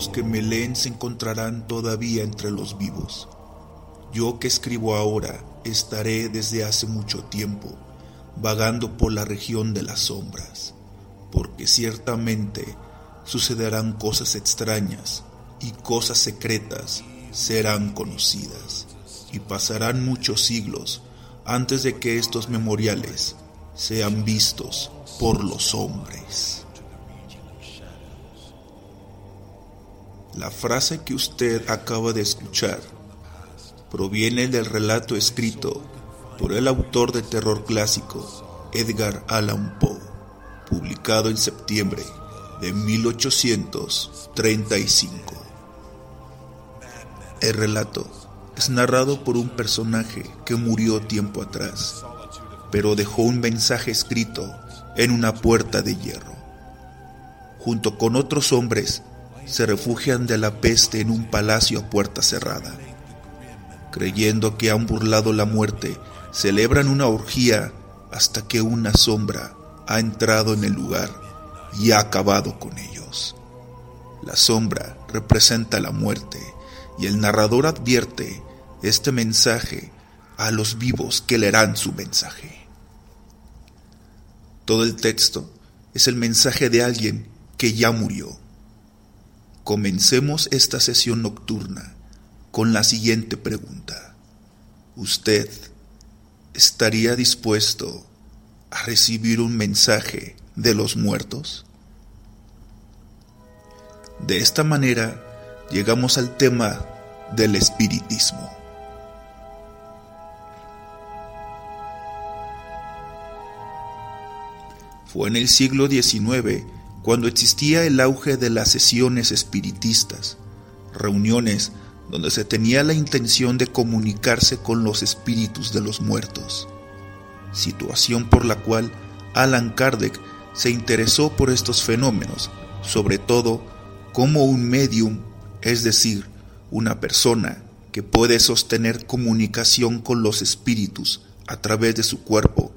Los que me leen se encontrarán todavía entre los vivos. Yo que escribo ahora estaré desde hace mucho tiempo vagando por la región de las sombras, porque ciertamente sucederán cosas extrañas y cosas secretas serán conocidas, y pasarán muchos siglos antes de que estos memoriales sean vistos por los hombres. La frase que usted acaba de escuchar proviene del relato escrito por el autor de terror clásico Edgar Allan Poe, publicado en septiembre de 1835. El relato es narrado por un personaje que murió tiempo atrás, pero dejó un mensaje escrito en una puerta de hierro. Junto con otros hombres, se refugian de la peste en un palacio a puerta cerrada. Creyendo que han burlado la muerte, celebran una orgía hasta que una sombra ha entrado en el lugar y ha acabado con ellos. La sombra representa la muerte y el narrador advierte este mensaje a los vivos que leerán su mensaje. Todo el texto es el mensaje de alguien que ya murió Comencemos esta sesión nocturna con la siguiente pregunta. ¿Usted estaría dispuesto a recibir un mensaje de los muertos? De esta manera llegamos al tema del espiritismo. Fue en el siglo XIX cuando existía el auge de las sesiones espiritistas, reuniones donde se tenía la intención de comunicarse con los espíritus de los muertos, situación por la cual Alan Kardec se interesó por estos fenómenos, sobre todo como un medium, es decir, una persona que puede sostener comunicación con los espíritus a través de su cuerpo,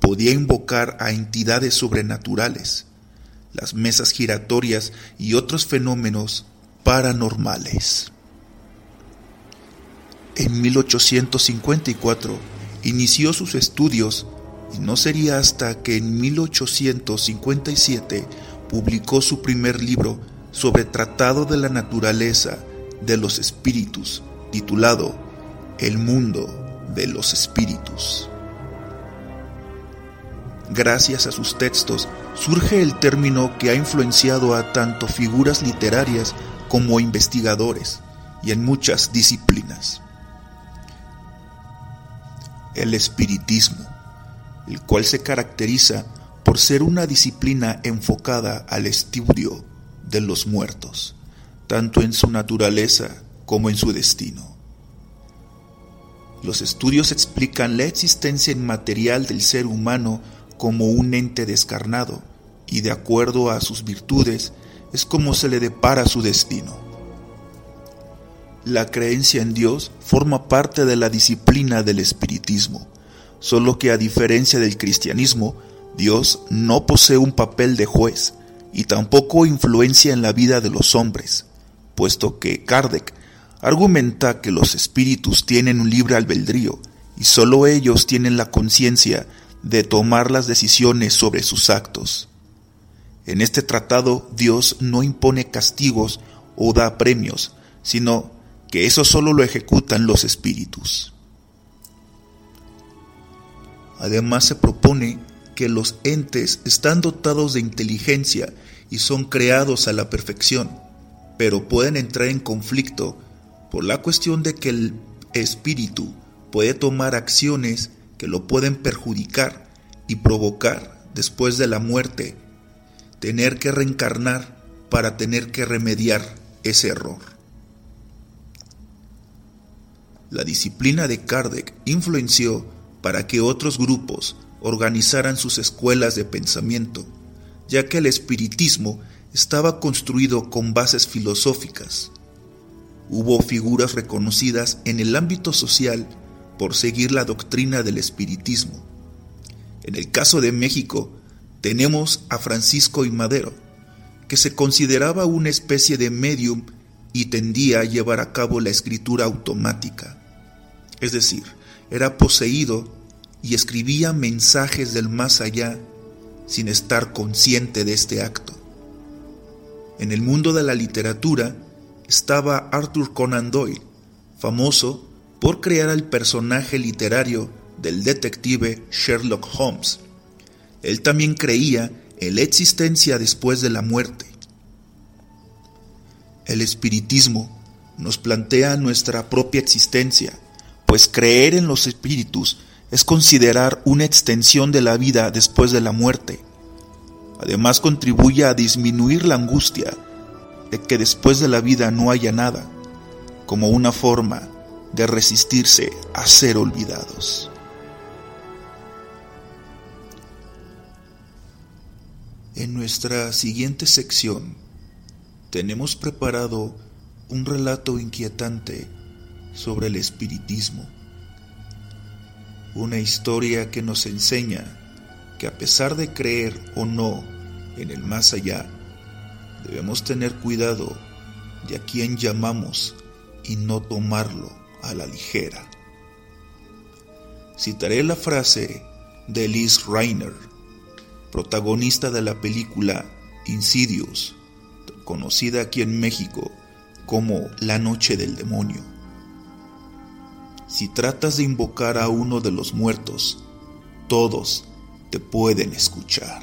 podía invocar a entidades sobrenaturales las mesas giratorias y otros fenómenos paranormales. En 1854 inició sus estudios y no sería hasta que en 1857 publicó su primer libro sobre tratado de la naturaleza de los espíritus, titulado El mundo de los espíritus. Gracias a sus textos surge el término que ha influenciado a tanto figuras literarias como investigadores y en muchas disciplinas. El espiritismo, el cual se caracteriza por ser una disciplina enfocada al estudio de los muertos, tanto en su naturaleza como en su destino. Los estudios explican la existencia inmaterial del ser humano como un ente descarnado, y de acuerdo a sus virtudes es como se le depara su destino. La creencia en Dios forma parte de la disciplina del espiritismo, solo que a diferencia del cristianismo, Dios no posee un papel de juez y tampoco influencia en la vida de los hombres, puesto que Kardec argumenta que los espíritus tienen un libre albedrío y solo ellos tienen la conciencia de tomar las decisiones sobre sus actos. En este tratado Dios no impone castigos o da premios, sino que eso solo lo ejecutan los espíritus. Además se propone que los entes están dotados de inteligencia y son creados a la perfección, pero pueden entrar en conflicto por la cuestión de que el espíritu puede tomar acciones que lo pueden perjudicar y provocar después de la muerte, tener que reencarnar para tener que remediar ese error. La disciplina de Kardec influenció para que otros grupos organizaran sus escuelas de pensamiento, ya que el espiritismo estaba construido con bases filosóficas. Hubo figuras reconocidas en el ámbito social por seguir la doctrina del espiritismo. En el caso de México, tenemos a Francisco y Madero, que se consideraba una especie de medium y tendía a llevar a cabo la escritura automática. Es decir, era poseído y escribía mensajes del más allá sin estar consciente de este acto. En el mundo de la literatura estaba Arthur Conan Doyle, famoso por crear al personaje literario del detective Sherlock Holmes. Él también creía en la existencia después de la muerte. El espiritismo nos plantea nuestra propia existencia, pues creer en los espíritus es considerar una extensión de la vida después de la muerte. Además contribuye a disminuir la angustia de que después de la vida no haya nada, como una forma de resistirse a ser olvidados. En nuestra siguiente sección tenemos preparado un relato inquietante sobre el espiritismo, una historia que nos enseña que a pesar de creer o no en el más allá, debemos tener cuidado de a quien llamamos y no tomarlo a la ligera. Citaré la frase de Liz Reiner, protagonista de la película Insidious, conocida aquí en México como La Noche del Demonio. Si tratas de invocar a uno de los muertos, todos te pueden escuchar.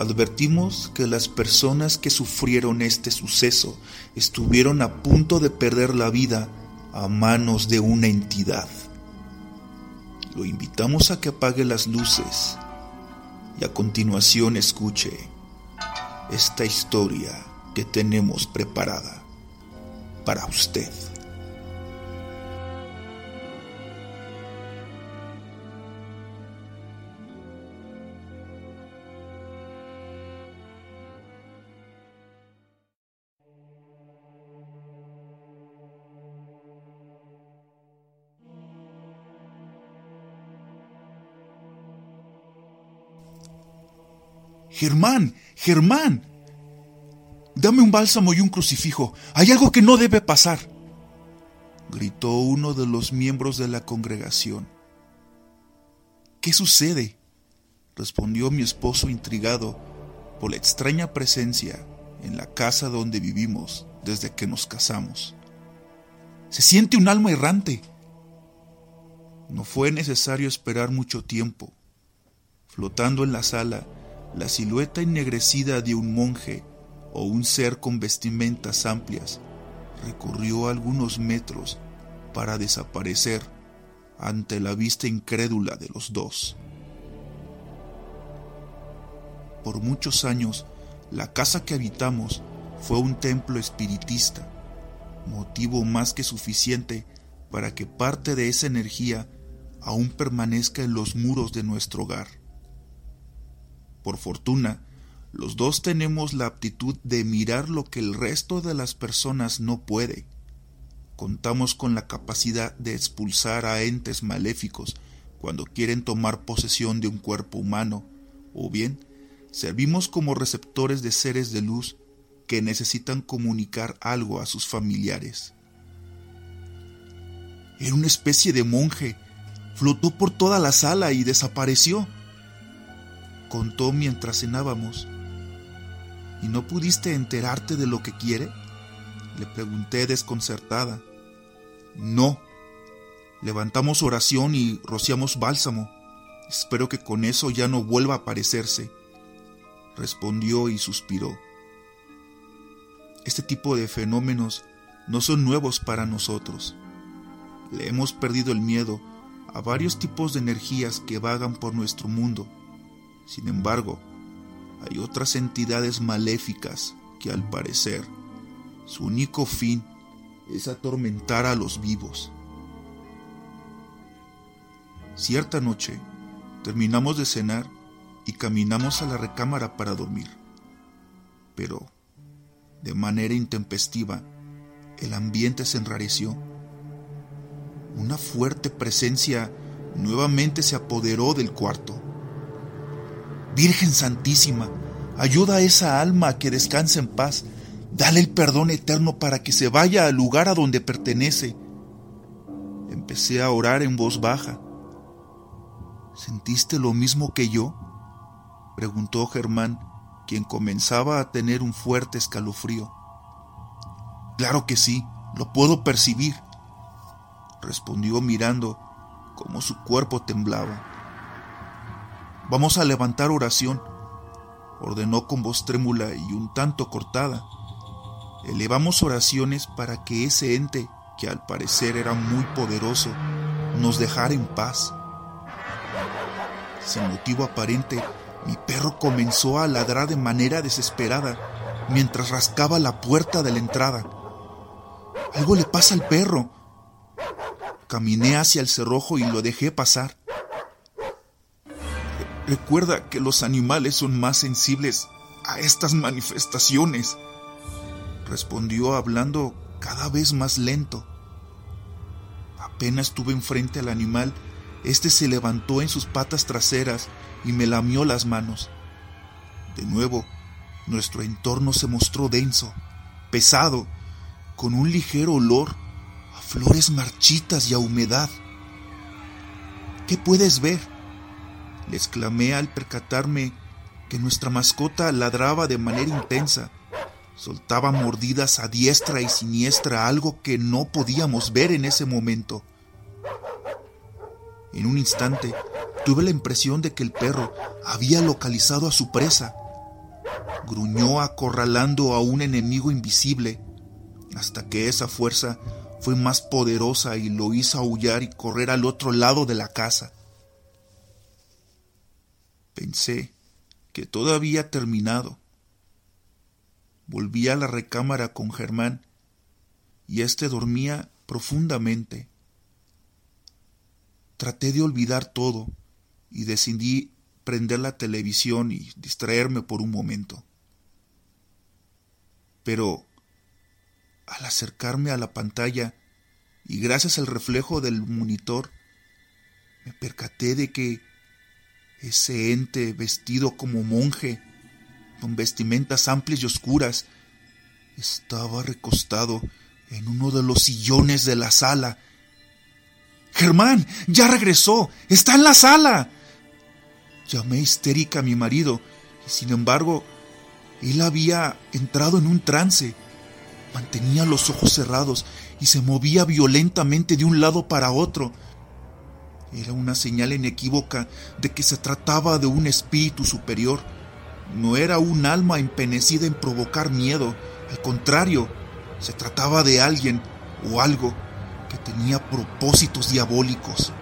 Advertimos que las personas que sufrieron este suceso estuvieron a punto de perder la vida a manos de una entidad. Lo invitamos a que apague las luces y a continuación escuche esta historia que tenemos preparada para usted. Germán, Germán, dame un bálsamo y un crucifijo. Hay algo que no debe pasar. Gritó uno de los miembros de la congregación. ¿Qué sucede? respondió mi esposo intrigado por la extraña presencia en la casa donde vivimos desde que nos casamos. Se siente un alma errante. No fue necesario esperar mucho tiempo. Flotando en la sala, la silueta ennegrecida de un monje o un ser con vestimentas amplias recorrió algunos metros para desaparecer ante la vista incrédula de los dos. Por muchos años, la casa que habitamos fue un templo espiritista, motivo más que suficiente para que parte de esa energía aún permanezca en los muros de nuestro hogar. Por fortuna, los dos tenemos la aptitud de mirar lo que el resto de las personas no puede. Contamos con la capacidad de expulsar a entes maléficos cuando quieren tomar posesión de un cuerpo humano, o bien servimos como receptores de seres de luz que necesitan comunicar algo a sus familiares. Era una especie de monje. Flotó por toda la sala y desapareció. Contó mientras cenábamos. ¿Y no pudiste enterarte de lo que quiere? Le pregunté desconcertada. No. Levantamos oración y rociamos bálsamo. Espero que con eso ya no vuelva a aparecerse. Respondió y suspiró. Este tipo de fenómenos no son nuevos para nosotros. Le hemos perdido el miedo a varios tipos de energías que vagan por nuestro mundo. Sin embargo, hay otras entidades maléficas que al parecer su único fin es atormentar a los vivos. Cierta noche, terminamos de cenar y caminamos a la recámara para dormir. Pero, de manera intempestiva, el ambiente se enrareció. Una fuerte presencia nuevamente se apoderó del cuarto. Virgen Santísima, ayuda a esa alma a que descanse en paz. Dale el perdón eterno para que se vaya al lugar a donde pertenece. Empecé a orar en voz baja. ¿Sentiste lo mismo que yo? preguntó Germán, quien comenzaba a tener un fuerte escalofrío. Claro que sí, lo puedo percibir, respondió mirando cómo su cuerpo temblaba. Vamos a levantar oración, ordenó con voz trémula y un tanto cortada. Elevamos oraciones para que ese ente, que al parecer era muy poderoso, nos dejara en paz. Sin motivo aparente, mi perro comenzó a ladrar de manera desesperada mientras rascaba la puerta de la entrada. Algo le pasa al perro. Caminé hacia el cerrojo y lo dejé pasar. Recuerda que los animales son más sensibles a estas manifestaciones, respondió hablando cada vez más lento. Apenas estuve enfrente al animal, este se levantó en sus patas traseras y me lamió las manos. De nuevo, nuestro entorno se mostró denso, pesado, con un ligero olor a flores marchitas y a humedad. ¿Qué puedes ver? Exclamé al percatarme que nuestra mascota ladraba de manera intensa. Soltaba mordidas a diestra y siniestra, algo que no podíamos ver en ese momento. En un instante tuve la impresión de que el perro había localizado a su presa. Gruñó acorralando a un enemigo invisible, hasta que esa fuerza fue más poderosa y lo hizo aullar y correr al otro lado de la casa. Pensé que todo había terminado. Volví a la recámara con Germán y éste dormía profundamente. Traté de olvidar todo y decidí prender la televisión y distraerme por un momento. Pero al acercarme a la pantalla y gracias al reflejo del monitor, me percaté de que ese ente vestido como monje, con vestimentas amplias y oscuras, estaba recostado en uno de los sillones de la sala. Germán, ya regresó, está en la sala. Llamé histérica a mi marido, y sin embargo, él había entrado en un trance. Mantenía los ojos cerrados y se movía violentamente de un lado para otro. Era una señal inequívoca de que se trataba de un espíritu superior. No era un alma empenecida en provocar miedo. Al contrario, se trataba de alguien o algo que tenía propósitos diabólicos.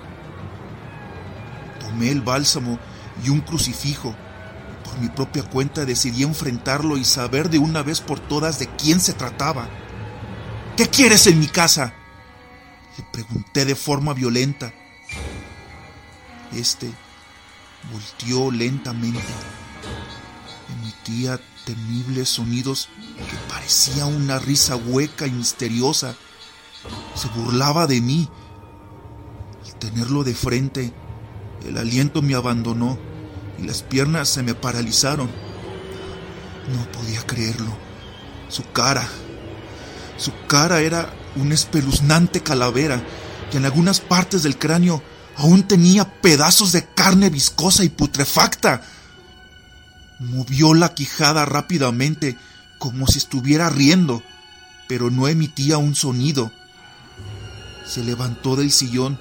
Tomé el bálsamo y un crucifijo. Por mi propia cuenta decidí enfrentarlo y saber de una vez por todas de quién se trataba. ¿Qué quieres en mi casa? Le pregunté de forma violenta. Este volteó lentamente. Emitía temibles sonidos que parecía una risa hueca y misteriosa. Se burlaba de mí. Al tenerlo de frente, el aliento me abandonó y las piernas se me paralizaron. No podía creerlo. Su cara, su cara era una espeluznante calavera y en algunas partes del cráneo aún tenía pedazos de carne viscosa y putrefacta. Movió la quijada rápidamente, como si estuviera riendo, pero no emitía un sonido. Se levantó del sillón,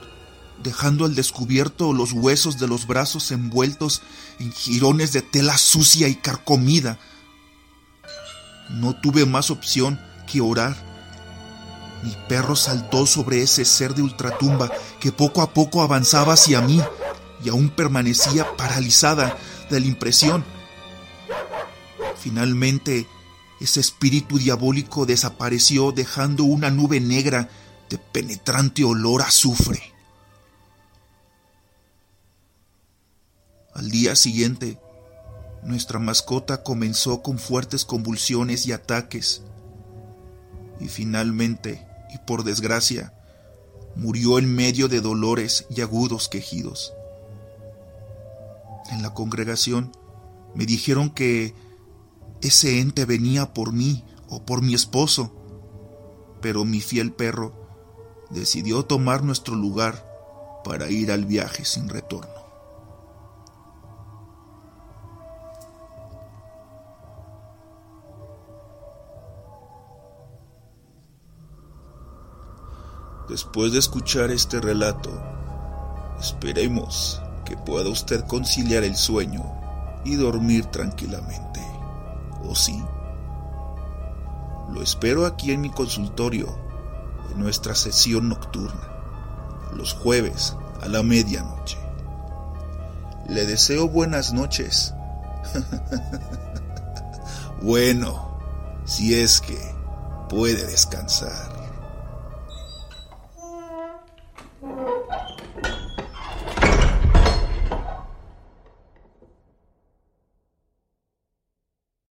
dejando al descubierto los huesos de los brazos envueltos en jirones de tela sucia y carcomida. No tuve más opción que orar. Mi perro saltó sobre ese ser de ultratumba que poco a poco avanzaba hacia mí y aún permanecía paralizada de la impresión. Finalmente, ese espíritu diabólico desapareció dejando una nube negra de penetrante olor a azufre. Al día siguiente, nuestra mascota comenzó con fuertes convulsiones y ataques, y finalmente, y por desgracia, murió en medio de dolores y agudos quejidos. En la congregación me dijeron que ese ente venía por mí o por mi esposo, pero mi fiel perro decidió tomar nuestro lugar para ir al viaje sin retorno. Después de escuchar este relato, esperemos que pueda usted conciliar el sueño y dormir tranquilamente. ¿O sí? Lo espero aquí en mi consultorio, en nuestra sesión nocturna, los jueves a la medianoche. Le deseo buenas noches. bueno, si es que puede descansar.